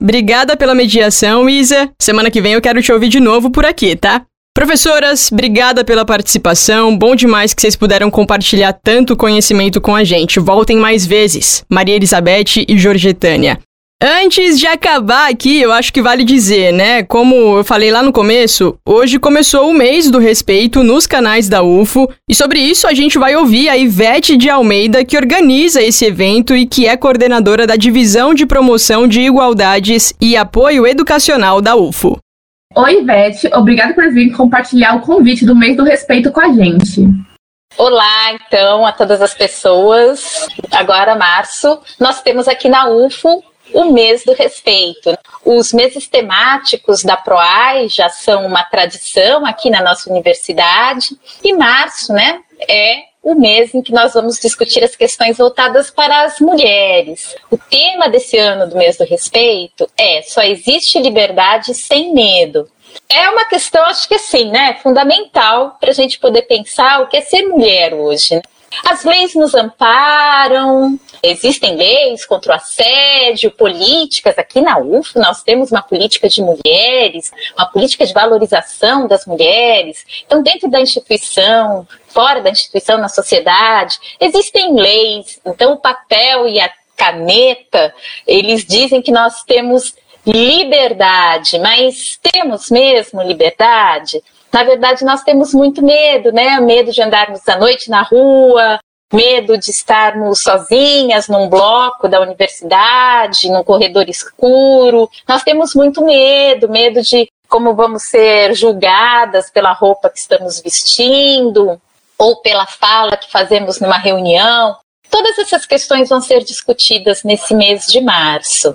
Obrigada pela mediação, Isa. Semana que vem eu quero te ouvir de novo por aqui, tá? Professoras, obrigada pela participação. Bom demais que vocês puderam compartilhar tanto conhecimento com a gente. Voltem mais vezes. Maria Elizabeth e Georgetânia. Antes de acabar aqui, eu acho que vale dizer, né? Como eu falei lá no começo, hoje começou o mês do respeito nos canais da UFO, e sobre isso a gente vai ouvir a Ivete de Almeida, que organiza esse evento e que é coordenadora da Divisão de Promoção de Igualdades e Apoio Educacional da UFO. Oi, Ivete, obrigada por vir compartilhar o convite do mês do respeito com a gente. Olá, então, a todas as pessoas. Agora, março, nós temos aqui na UFO o mês do respeito. Os meses temáticos da PROAI já são uma tradição aqui na nossa universidade, e março, né, é o em que nós vamos discutir as questões voltadas para as mulheres. O tema desse ano do mês do respeito é Só existe liberdade sem medo. É uma questão, acho que assim, né, fundamental para a gente poder pensar o que é ser mulher hoje. As leis nos amparam, existem leis contra o assédio, políticas. Aqui na UF nós temos uma política de mulheres, uma política de valorização das mulheres. Então, dentro da instituição, fora da instituição, na sociedade, existem leis. Então, o papel e a caneta, eles dizem que nós temos liberdade, mas temos mesmo liberdade? Na verdade, nós temos muito medo, né? Medo de andarmos à noite na rua, medo de estarmos sozinhas num bloco da universidade, num corredor escuro. Nós temos muito medo, medo de como vamos ser julgadas pela roupa que estamos vestindo ou pela fala que fazemos numa reunião. Todas essas questões vão ser discutidas nesse mês de março.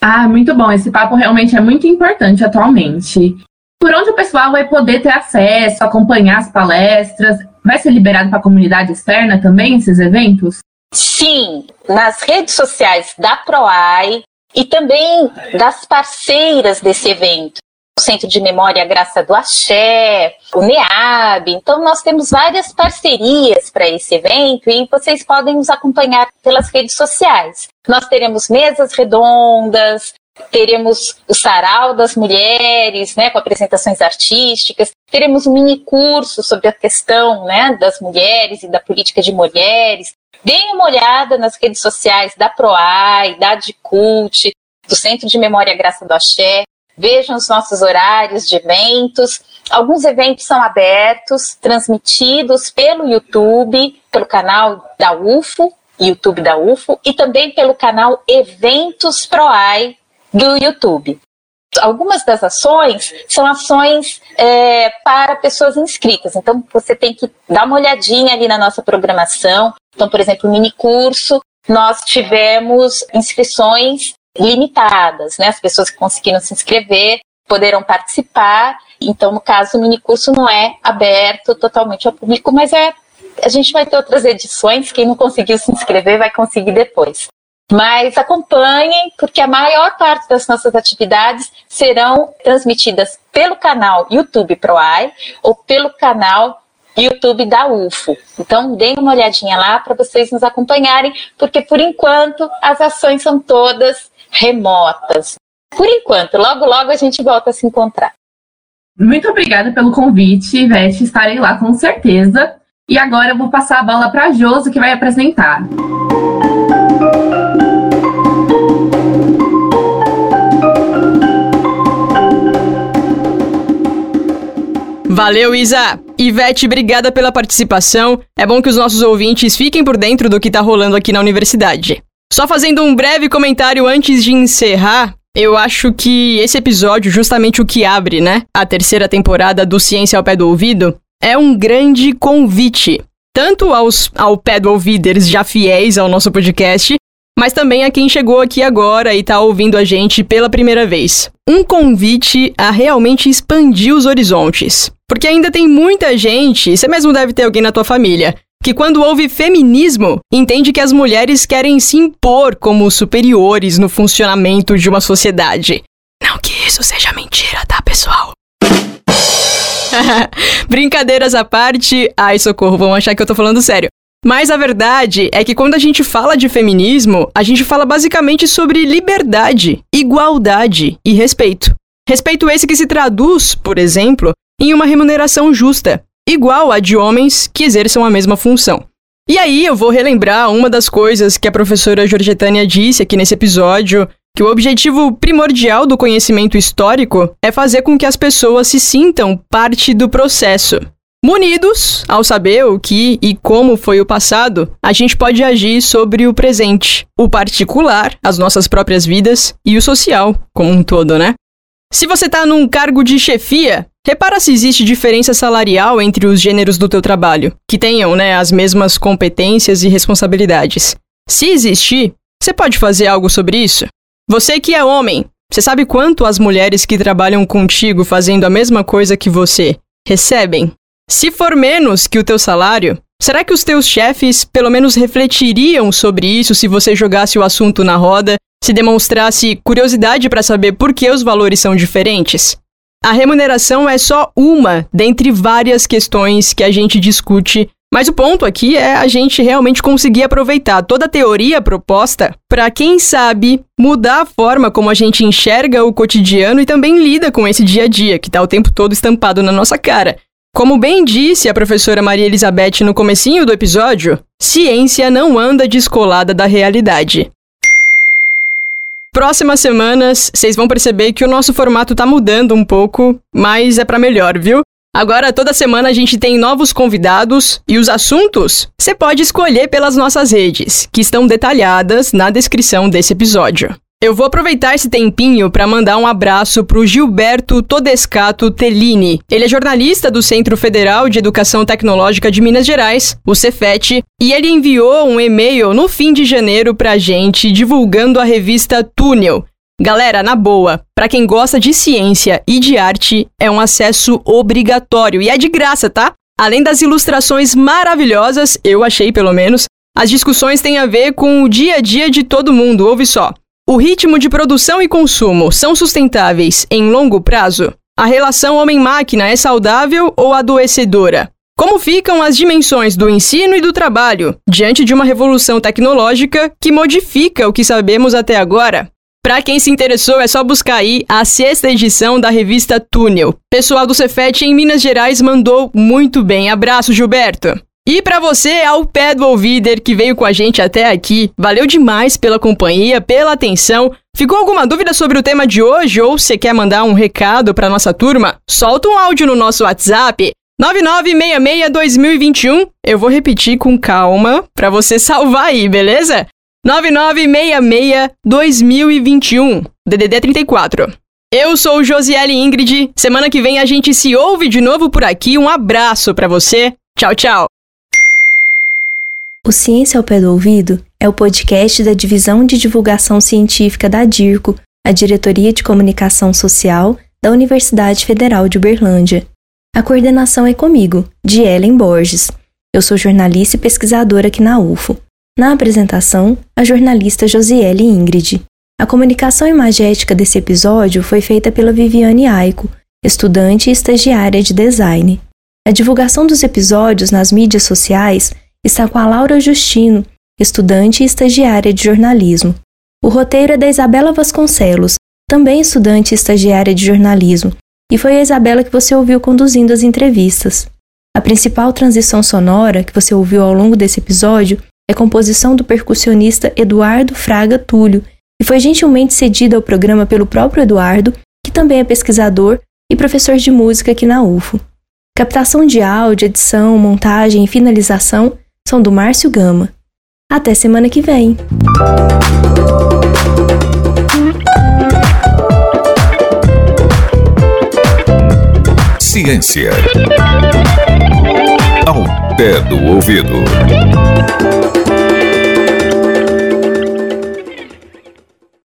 Ah, muito bom. Esse papo realmente é muito importante atualmente. Por onde o pessoal vai poder ter acesso, acompanhar as palestras? Vai ser liberado para a comunidade externa também esses eventos? Sim, nas redes sociais da PROAI e também das parceiras desse evento. O Centro de Memória Graça do Axé, o NEAB. Então, nós temos várias parcerias para esse evento e vocês podem nos acompanhar pelas redes sociais. Nós teremos mesas redondas, teremos o sarau das mulheres, né, com apresentações artísticas, teremos um mini curso sobre a questão, né, das mulheres e da política de mulheres. Deem uma olhada nas redes sociais da Proai, da Dicult, do Centro de Memória Graça do Axé. Vejam os nossos horários de eventos. Alguns eventos são abertos, transmitidos pelo YouTube, pelo canal da UFO, YouTube da UFO, e também pelo canal Eventos Proai do YouTube. Algumas das ações são ações é, para pessoas inscritas, então você tem que dar uma olhadinha ali na nossa programação. Então, por exemplo, o mini curso, nós tivemos inscrições limitadas, né? As pessoas que conseguiram se inscrever poderão participar. Então, no caso, o mini curso não é aberto totalmente ao público, mas é A gente vai ter outras edições. Quem não conseguiu se inscrever vai conseguir depois. Mas acompanhem, porque a maior parte das nossas atividades serão transmitidas pelo canal YouTube ProAI ou pelo canal YouTube da UFO. Então, deem uma olhadinha lá para vocês nos acompanharem, porque por enquanto as ações são todas remotas. Por enquanto, logo logo a gente volta a se encontrar. Muito obrigada pelo convite, Ivete. Estarei lá com certeza. E agora eu vou passar a bola para a Josi, que vai apresentar. Valeu, Isa! Ivete, obrigada pela participação. É bom que os nossos ouvintes fiquem por dentro do que tá rolando aqui na universidade. Só fazendo um breve comentário antes de encerrar, eu acho que esse episódio, justamente o que abre, né, a terceira temporada do Ciência ao Pé do Ouvido, é um grande convite. Tanto aos ao pé do ouviders já fiéis ao nosso podcast, mas também a quem chegou aqui agora e está ouvindo a gente pela primeira vez. Um convite a realmente expandir os horizontes. Porque ainda tem muita gente, você mesmo deve ter alguém na tua família, que quando ouve feminismo, entende que as mulheres querem se impor como superiores no funcionamento de uma sociedade. Não que isso seja mentira, tá, pessoal? Brincadeiras à parte. Ai, socorro, vão achar que eu tô falando sério. Mas a verdade é que quando a gente fala de feminismo, a gente fala basicamente sobre liberdade, igualdade e respeito. Respeito esse que se traduz, por exemplo, em uma remuneração justa, igual a de homens que exerçam a mesma função. E aí eu vou relembrar uma das coisas que a professora Georgetânia disse aqui nesse episódio, que o objetivo primordial do conhecimento histórico é fazer com que as pessoas se sintam parte do processo, Munidos, ao saber o que e como foi o passado, a gente pode agir sobre o presente, o particular, as nossas próprias vidas e o social, como um todo, né? Se você está num cargo de chefia, repara se existe diferença salarial entre os gêneros do teu trabalho, que tenham, né, as mesmas competências e responsabilidades. Se existir, você pode fazer algo sobre isso? Você que é homem, você sabe quanto as mulheres que trabalham contigo fazendo a mesma coisa que você recebem? Se for menos que o teu salário, será que os teus chefes pelo menos refletiriam sobre isso se você jogasse o assunto na roda, se demonstrasse curiosidade para saber por que os valores são diferentes? A remuneração é só uma dentre várias questões que a gente discute, mas o ponto aqui é a gente realmente conseguir aproveitar toda a teoria proposta para, quem sabe, mudar a forma como a gente enxerga o cotidiano e também lida com esse dia a dia que está o tempo todo estampado na nossa cara. Como bem disse a professora Maria Elizabeth no comecinho do episódio, ciência não anda descolada da realidade. Próximas semanas, vocês vão perceber que o nosso formato tá mudando um pouco, mas é para melhor, viu? Agora, toda semana a gente tem novos convidados e os assuntos você pode escolher pelas nossas redes, que estão detalhadas na descrição desse episódio. Eu vou aproveitar esse tempinho para mandar um abraço para o Gilberto Todescato Tellini. Ele é jornalista do Centro Federal de Educação Tecnológica de Minas Gerais, o Cefet, e ele enviou um e-mail no fim de janeiro para a gente divulgando a revista Túnel. Galera, na boa, para quem gosta de ciência e de arte, é um acesso obrigatório e é de graça, tá? Além das ilustrações maravilhosas, eu achei pelo menos, as discussões têm a ver com o dia a dia de todo mundo, ouve só. O ritmo de produção e consumo são sustentáveis em longo prazo? A relação homem-máquina é saudável ou adoecedora? Como ficam as dimensões do ensino e do trabalho diante de uma revolução tecnológica que modifica o que sabemos até agora? Para quem se interessou, é só buscar aí a sexta edição da revista Túnel. Pessoal do Cefet em Minas Gerais mandou muito bem. Abraço, Gilberto! E para você, ao pé do ouvider que veio com a gente até aqui, valeu demais pela companhia, pela atenção. Ficou alguma dúvida sobre o tema de hoje ou você quer mandar um recado para nossa turma? Solta um áudio no nosso WhatsApp 9966-2021. Eu vou repetir com calma para você salvar aí, beleza? 9966-2021, DDD 34. Eu sou Josiele Ingrid. Semana que vem a gente se ouve de novo por aqui. Um abraço para você. Tchau, tchau. O Ciência ao Pé do Ouvido é o podcast da Divisão de Divulgação Científica da DIRCO, a Diretoria de Comunicação Social da Universidade Federal de Uberlândia. A coordenação é comigo, de Ellen Borges. Eu sou jornalista e pesquisadora aqui na UFO. Na apresentação, a jornalista Josiele Ingrid. A comunicação imagética desse episódio foi feita pela Viviane Aiko, estudante e estagiária de design. A divulgação dos episódios nas mídias sociais está com a Laura Justino, estudante e estagiária de jornalismo. O roteiro é da Isabela Vasconcelos, também estudante e estagiária de jornalismo, e foi a Isabela que você ouviu conduzindo as entrevistas. A principal transição sonora que você ouviu ao longo desse episódio é composição do percussionista Eduardo Fraga Túlio, e foi gentilmente cedida ao programa pelo próprio Eduardo, que também é pesquisador e professor de música aqui na UFO. Captação de áudio, edição, montagem e finalização são do Márcio Gama. Até semana que vem! Ciência. Ao pé do ouvido.